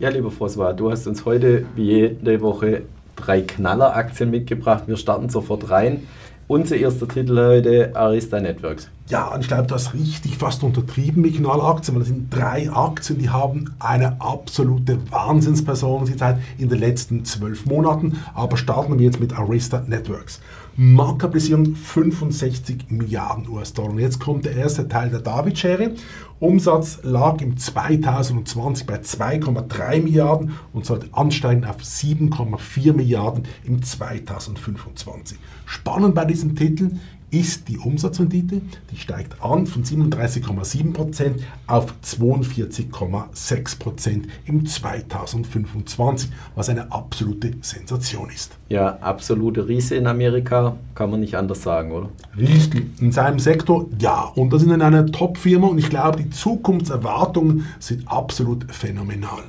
Ja, lieber François, du hast uns heute wie jede Woche drei Knalleraktien mitgebracht. Wir starten sofort rein. Unser erster Titel heute, Arista Networks. Ja, und ich glaube, das ist richtig fast untertrieben mit Knalleraktien, weil das sind drei Aktien, die haben eine absolute Wahnsinnspersönlichkeit in den letzten zwölf Monaten. Aber starten wir jetzt mit Arista Networks. Marktkapitalisierung 65 Milliarden US-Dollar. Und jetzt kommt der erste Teil der David-Schere. Umsatz lag im 2020 bei 2,3 Milliarden und sollte ansteigen auf 7,4 Milliarden im 2025. Spannend bei diesem Titel ist die Umsatzrendite, die steigt an von 37,7% auf 42,6% im 2025, was eine absolute Sensation ist. Ja, absolute Riese in Amerika, kann man nicht anders sagen, oder? Richtig, in seinem Sektor ja. Und das ist in einer Top-Firma und ich glaube, die Zukunftserwartungen sind absolut phänomenal.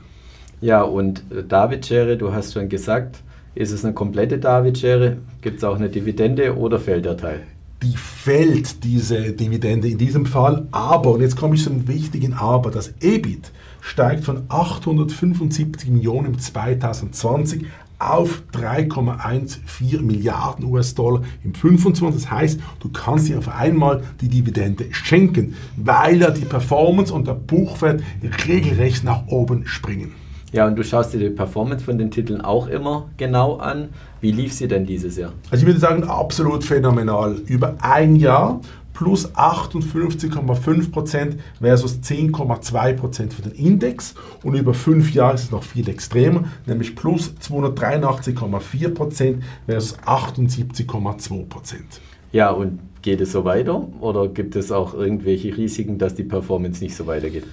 Ja, und äh, David Schere, du hast schon gesagt, ist es eine komplette David-Schere? Gibt es auch eine Dividende oder fällt der Teil? Die fällt diese Dividende in diesem Fall. Aber, und jetzt komme ich zum wichtigen Aber, das EBIT steigt von 875 Millionen im 2020 auf 3,14 Milliarden US-Dollar im 25. Das heißt, du kannst dir auf einmal die Dividende schenken, weil ja die Performance und der Buchwert regelrecht nach oben springen. Ja, und du schaust dir die Performance von den Titeln auch immer genau an. Wie lief sie denn dieses Jahr? Also ich würde sagen, absolut phänomenal. Über ein Jahr plus 58,5% versus 10,2% für den Index. Und über fünf Jahre ist es noch viel extremer, nämlich plus 283,4% versus 78,2%. Ja, und geht es so weiter oder gibt es auch irgendwelche Risiken, dass die Performance nicht so weitergeht?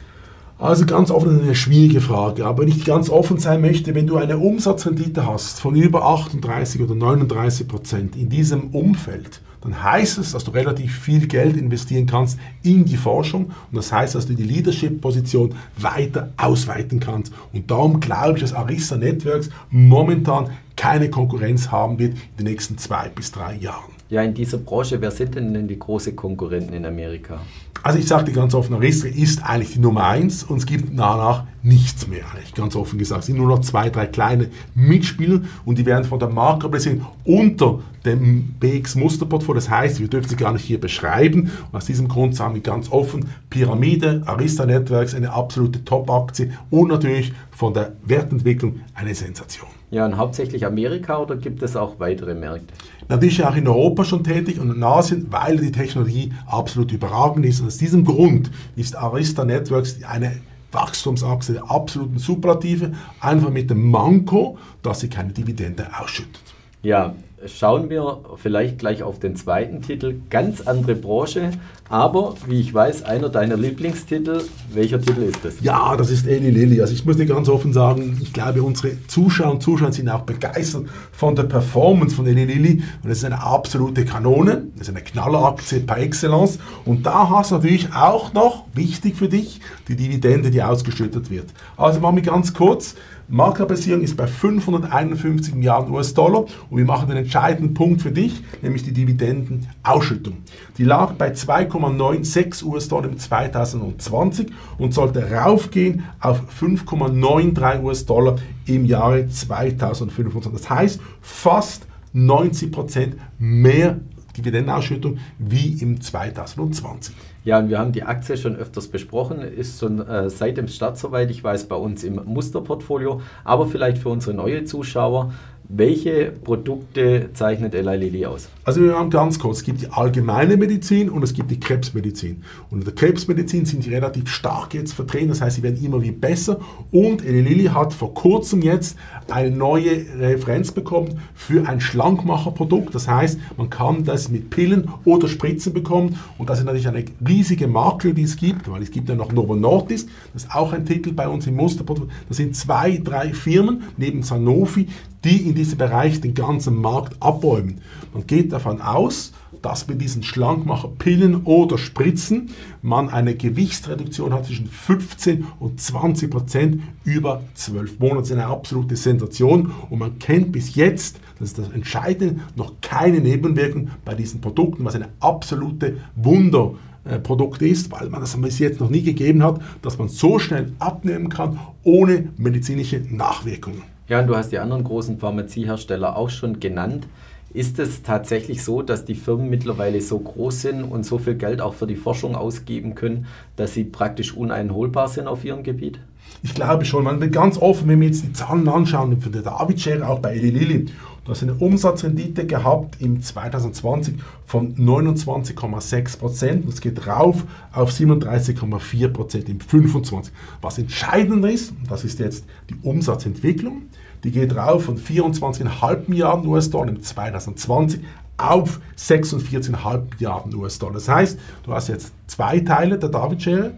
Also ganz offen eine schwierige Frage. Aber wenn ich ganz offen sein möchte, wenn du eine Umsatzrendite hast von über 38 oder 39 Prozent in diesem Umfeld, dann heißt es, dass du relativ viel Geld investieren kannst in die Forschung und das heißt, dass du die Leadership-Position weiter ausweiten kannst. Und darum glaube ich, dass Arista Networks momentan keine Konkurrenz haben wird in den nächsten zwei bis drei Jahren. Ja, in dieser Branche, wer sind denn die großen Konkurrenten in Amerika? Also ich sage dir ganz offen, Arista ist eigentlich die Nummer eins und es gibt danach nichts mehr, eigentlich ganz offen gesagt. Es sind nur noch zwei, drei kleine Mitspieler und die werden von der Marktkapitalisierung unter dem BX-Musterportfolio. Das heißt, wir dürfen sie gar nicht hier beschreiben. Und aus diesem Grund sagen wir ganz offen, Pyramide, Arista Networks, eine absolute Top-Aktie und natürlich von der Wertentwicklung eine Sensation. Ja, und hauptsächlich Amerika oder gibt es auch weitere Märkte? Natürlich auch in Europa schon tätig und in Asien, weil die Technologie absolut überragend ist. Und aus diesem Grund ist Arista Networks eine Wachstumsachse der absoluten Superlative, einfach mit dem Manko, dass sie keine Dividende ausschüttet. Ja, schauen wir vielleicht gleich auf den zweiten Titel. Ganz andere Branche, aber wie ich weiß, einer deiner Lieblingstitel. Welcher Titel ist das? Ja, das ist Eli Lilly. Also ich muss dir ganz offen sagen, ich glaube, unsere Zuschauer und Zuschauer sind auch begeistert von der Performance von Eli Lilly. Und es ist eine absolute Kanone, das ist eine Knalleraktie par excellence. Und da hast du natürlich auch noch, wichtig für dich, die Dividende, die ausgeschüttet wird. Also machen wir ganz kurz. Marktkapitalisierung ist bei 551 Milliarden US-Dollar und wir machen den entscheidenden Punkt für dich, nämlich die Dividendenausschüttung. Die lag bei 2,96 US-Dollar im 2020 und sollte raufgehen auf 5,93 US-Dollar im Jahre 2025. Das heißt, fast 90 Prozent mehr Dividendenausschüttung wie im 2020. Ja, und wir haben die Aktie schon öfters besprochen, ist schon äh, seit dem Start, soweit ich weiß, bei uns im Musterportfolio. Aber vielleicht für unsere neue Zuschauer, welche Produkte zeichnet Eli Lilly aus? Also wir haben ganz kurz, es gibt die allgemeine Medizin und es gibt die Krebsmedizin. Und in der Krebsmedizin sind die relativ stark jetzt vertreten, das heißt, sie werden immer wie besser. Und Eli Lilly hat vor kurzem jetzt eine neue Referenz bekommen für ein Schlankmacherprodukt. Das heißt, man kann das mit Pillen oder Spritzen bekommen. Und das ist natürlich eine riesige Marke, die es gibt, weil es gibt ja noch Novo Nordisk, das ist auch ein Titel bei uns im Musterportfolio. Das sind zwei, drei Firmen neben Sanofi, die in diesem Bereich den ganzen Markt abräumen. Man geht davon aus, dass mit diesen Schlankmacherpillen oder Spritzen man eine Gewichtsreduktion hat zwischen 15 und 20 Prozent über 12 Monate. Eine absolute Sensation und man kennt bis jetzt, das ist das Entscheidende, noch keine Nebenwirkungen bei diesen Produkten, was eine absolute Wunder äh, Produkt ist, weil man das bis jetzt noch nie gegeben hat, dass man so schnell abnehmen kann, ohne medizinische Nachwirkungen. Ja, und du hast die anderen großen Pharmaziehersteller auch schon genannt. Ist es tatsächlich so, dass die Firmen mittlerweile so groß sind und so viel Geld auch für die Forschung ausgeben können, dass sie praktisch uneinholbar sind auf ihrem Gebiet? Ich glaube schon, man wird ganz offen, wenn wir jetzt die Zahlen anschauen, für der David Share auch bei Eli Lilly, du hast eine Umsatzrendite gehabt im 2020 von 29,6 Prozent. Das geht rauf auf 37,4 Prozent im 25. Was entscheidend ist, das ist jetzt die Umsatzentwicklung, die geht rauf von 24,5 Milliarden US-Dollar im 2020 auf 46,5 Milliarden US-Dollar. Das heißt, du hast jetzt zwei Teile der David-Schere,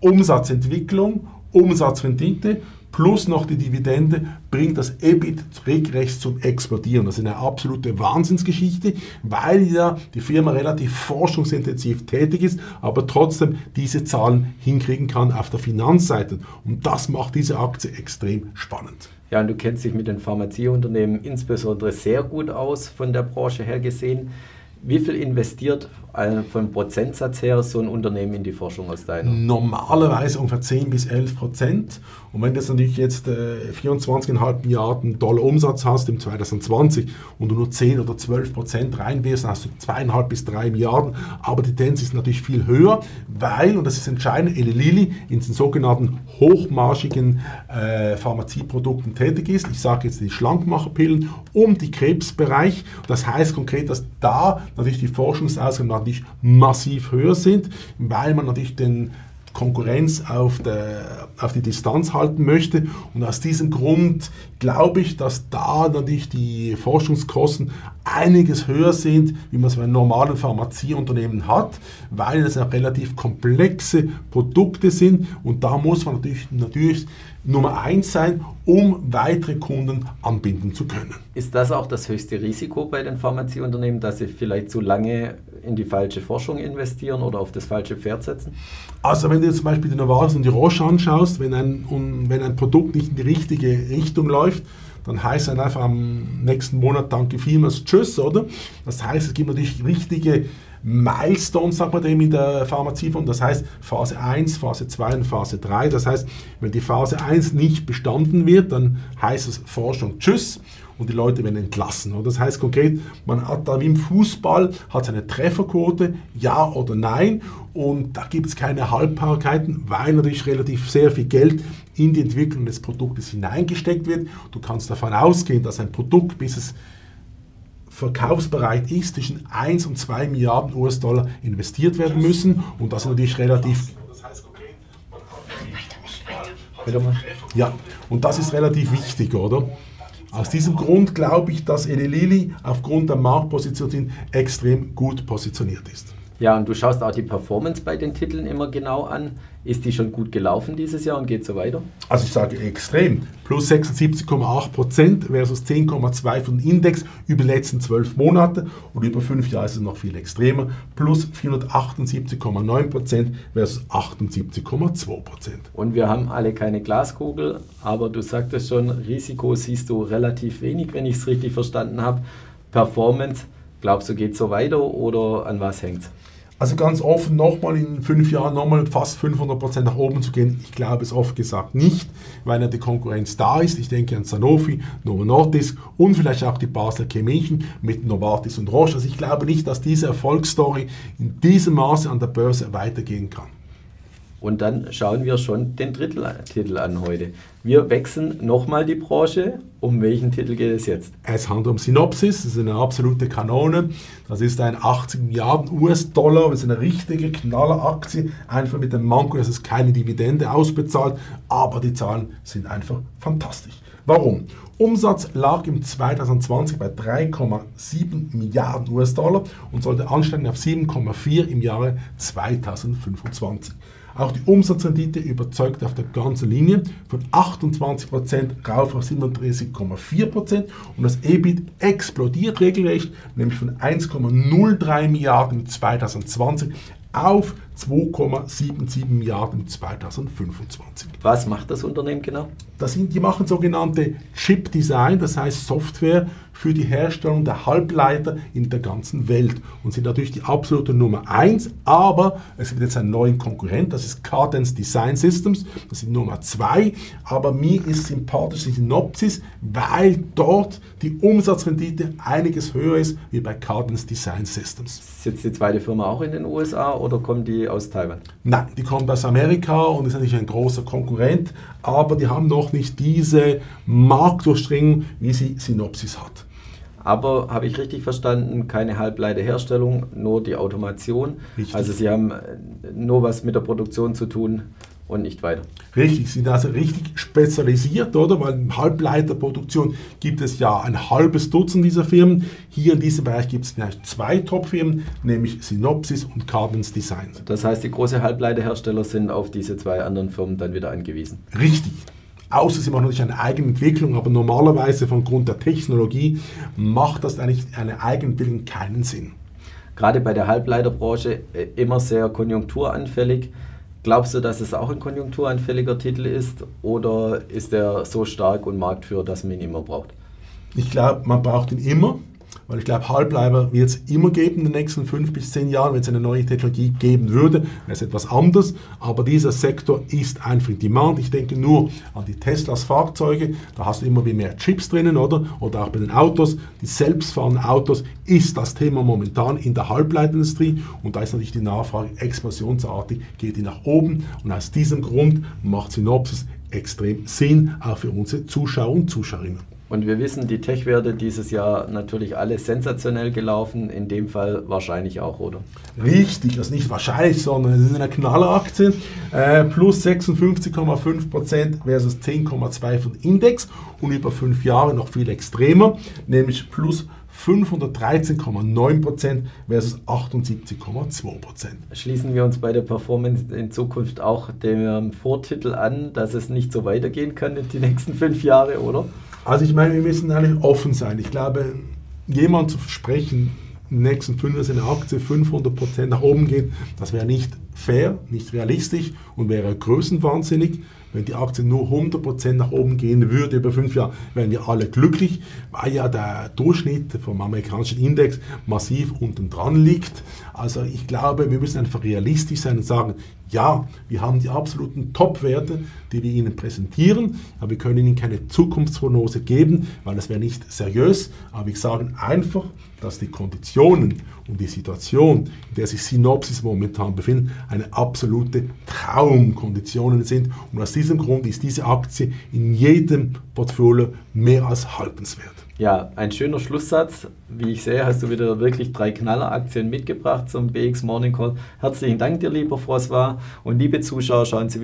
Umsatzentwicklung, Umsatzrendite plus noch die Dividende bringt das EBIT regelrecht zum Explodieren. Das ist eine absolute Wahnsinnsgeschichte, weil ja die Firma relativ forschungsintensiv tätig ist, aber trotzdem diese Zahlen hinkriegen kann auf der Finanzseite. Und das macht diese Aktie extrem spannend. Ja, und du kennst dich mit den Pharmazieunternehmen insbesondere sehr gut aus, von der Branche her gesehen. Wie viel investiert vom Prozentsatz her so ein Unternehmen in die Forschung aus deiner? Normalerweise ungefähr 10 bis 11 Prozent. Und wenn du natürlich jetzt äh, 24,5 Milliarden Dollar Umsatz hast im 2020 und du nur 10 oder 12 Prozent reinwirfst, dann hast du 2,5 bis 3 Milliarden. Aber die Tendenz ist natürlich viel höher, weil, und das ist entscheidend, Eli Lilly in den sogenannten hochmarschigen äh, Pharmazieprodukten tätig ist. Ich sage jetzt die Schlankmacherpillen und die Krebsbereich. Das heißt konkret, dass da natürlich die Forschungsausgaben natürlich massiv höher sind, weil man natürlich den Konkurrenz auf, der, auf die Distanz halten möchte. Und aus diesem Grund glaube ich, dass da natürlich die Forschungskosten einiges höher sind, wie man es bei normalen Pharmazieunternehmen hat, weil es auch relativ komplexe Produkte sind. Und da muss man natürlich, natürlich Nummer eins sein, um weitere Kunden anbinden zu können. Ist das auch das höchste Risiko bei den Pharmazieunternehmen, dass sie vielleicht zu lange in die falsche Forschung investieren oder auf das falsche Pferd setzen? Also wenn du zum Beispiel die Novartis und die Roche anschaust, wenn ein, wenn ein Produkt nicht in die richtige Richtung läuft, dann heißt es einfach am nächsten Monat Danke vielmals Tschüss, oder? Das heißt, es gibt natürlich richtige Milestones, sagt man dem in der Pharmazieform. Das heißt Phase 1, Phase 2 und Phase 3. Das heißt, wenn die Phase 1 nicht bestanden wird, dann heißt es Forschung Tschüss und die Leute werden entlassen. Das heißt konkret, man hat da wie im Fußball hat eine Trefferquote, ja oder nein. Und da gibt es keine Halbbarkeiten, weil natürlich relativ sehr viel Geld in die Entwicklung des Produktes hineingesteckt wird. Du kannst davon ausgehen, dass ein Produkt, bis es verkaufsbereit ist, zwischen 1 und 2 Milliarden US-Dollar investiert werden müssen. Und das ist natürlich relativ. Ja, und das ist relativ wichtig, oder? Aus diesem Grund glaube ich, dass Eli Lilly aufgrund der Marktposition extrem gut positioniert ist. Ja, und du schaust auch die Performance bei den Titeln immer genau an. Ist die schon gut gelaufen dieses Jahr und geht so weiter? Also ich sage extrem. Plus 76,8 Prozent versus 10,2 von Index über die letzten zwölf Monate und über fünf Jahre ist es noch viel extremer. Plus 478,9 Prozent versus 78,2 Prozent. Und wir haben alle keine Glaskugel, aber du sagtest schon, Risiko siehst du relativ wenig, wenn ich es richtig verstanden habe. Performance, glaubst du, geht so weiter oder an was hängt es? Also ganz offen, nochmal in fünf Jahren nochmal fast 500% nach oben zu gehen, ich glaube es oft gesagt nicht, weil ja die Konkurrenz da ist. Ich denke an Sanofi, Novo Nordisk und vielleicht auch die Basler Chemischen mit Novartis und Roche. Also ich glaube nicht, dass diese Erfolgsstory in diesem Maße an der Börse weitergehen kann. Und dann schauen wir schon den Dritteltitel an heute. Wir wechseln nochmal die Branche. Um welchen Titel geht es jetzt? Es handelt um Synopsis, das ist eine absolute Kanone. Das ist ein 80 Milliarden US-Dollar, das ist eine richtige Knalleraktie. Einfach mit dem Manko, dass es keine Dividende ausbezahlt, aber die Zahlen sind einfach fantastisch. Warum? Umsatz lag im 2020 bei 3,7 Milliarden US-Dollar und sollte ansteigen auf 7,4 im Jahre 2025. Auch die Umsatzrendite überzeugt auf der ganzen Linie von 28% rauf auf 37,4% und das EBIT explodiert regelrecht, nämlich von 1,03 Milliarden 2020 auf 2,77 Milliarden 2025. Was macht das Unternehmen genau? Das sind, die machen sogenannte Chip Design, das heißt Software für die Herstellung der Halbleiter in der ganzen Welt und sind natürlich die absolute Nummer 1, aber es gibt jetzt einen neuen Konkurrent, das ist Cadence Design Systems, das sind Nummer 2, aber mir ist sympathisch die Synopsis, weil dort die Umsatzrendite einiges höher ist wie bei Cadence Design Systems. Sitzt die zweite Firma auch in den USA oder kommen die aus Taiwan? Nein, die kommt aus Amerika und ist natürlich ein großer Konkurrent, aber die haben noch nicht diese Marktdurchdringung, wie sie Synopsis hat. Aber habe ich richtig verstanden, keine Halbleiterherstellung, nur die Automation. Richtig. Also Sie haben nur was mit der Produktion zu tun und nicht weiter. Richtig, sind also richtig spezialisiert, oder? Weil in Halbleiterproduktion gibt es ja ein halbes Dutzend dieser Firmen. Hier in diesem Bereich gibt es gleich zwei Top-Firmen, nämlich Synopsys und Cadence Design. Das heißt, die großen Halbleiterhersteller sind auf diese zwei anderen Firmen dann wieder angewiesen. Richtig. Außer sie machen natürlich eine Eigenentwicklung, aber normalerweise von Grund der Technologie macht das eigentlich eine Eigenentwicklung keinen Sinn. Gerade bei der Halbleiterbranche äh, immer sehr konjunkturanfällig. Glaubst du, dass es auch ein konjunkturanfälliger Titel ist oder ist er so stark und marktführer, dass man ihn immer braucht? Ich glaube, man braucht ihn immer, weil ich glaube, Halbleiber wird es immer geben in den nächsten fünf bis zehn Jahren. Wenn es eine neue Technologie geben würde, wäre es etwas anders. Aber dieser Sektor ist einfach in Demand. Ich denke nur an die Teslas Fahrzeuge. Da hast du immer wie mehr Chips drinnen, oder? Oder auch bei den Autos. Die selbstfahrenden Autos ist das Thema momentan in der Halbleiterindustrie. Und da ist natürlich die Nachfrage explosionsartig, geht die nach oben. Und aus diesem Grund macht Synopsis extrem Sinn, auch für unsere Zuschauer und Zuschauerinnen. Und wir wissen, die Tech-Werte dieses Jahr natürlich alle sensationell gelaufen, in dem Fall wahrscheinlich auch, oder? Richtig, das ist nicht wahrscheinlich, sondern es ist eine Knalleraktie. Äh, plus 56,5% versus 10,2% von Index und über fünf Jahre noch viel extremer, nämlich plus 513,9% versus 78,2%. Schließen wir uns bei der Performance in Zukunft auch dem Vortitel an, dass es nicht so weitergehen kann in die nächsten fünf Jahre, oder? Also ich meine, wir müssen eigentlich offen sein. Ich glaube, jemand zu versprechen, in den nächsten fünf Jahren eine Aktie 500% nach oben geht, das wäre nicht fair, nicht realistisch und wäre größenwahnsinnig. Wenn die Aktie nur 100% nach oben gehen würde über fünf Jahre, wären wir alle glücklich, weil ja der Durchschnitt vom amerikanischen Index massiv unten dran liegt. Also ich glaube, wir müssen einfach realistisch sein und sagen, ja, wir haben die absoluten Top-Werte, die wir Ihnen präsentieren, aber wir können Ihnen keine Zukunftsprognose geben, weil das wäre nicht seriös. Aber wir sagen einfach, dass die Konditionen und die Situation, in der sich Synopsis momentan befindet, eine absolute Traumkonditionen sind. Und aus diesem Grund ist diese Aktie in jedem Portfolio mehr als haltenswert. Ja, ein schöner Schlusssatz. Wie ich sehe, hast du wieder wirklich drei Knalleraktien mitgebracht zum BX Morning Call. Herzlichen Dank dir, lieber François. Und liebe Zuschauer, schauen Sie wieder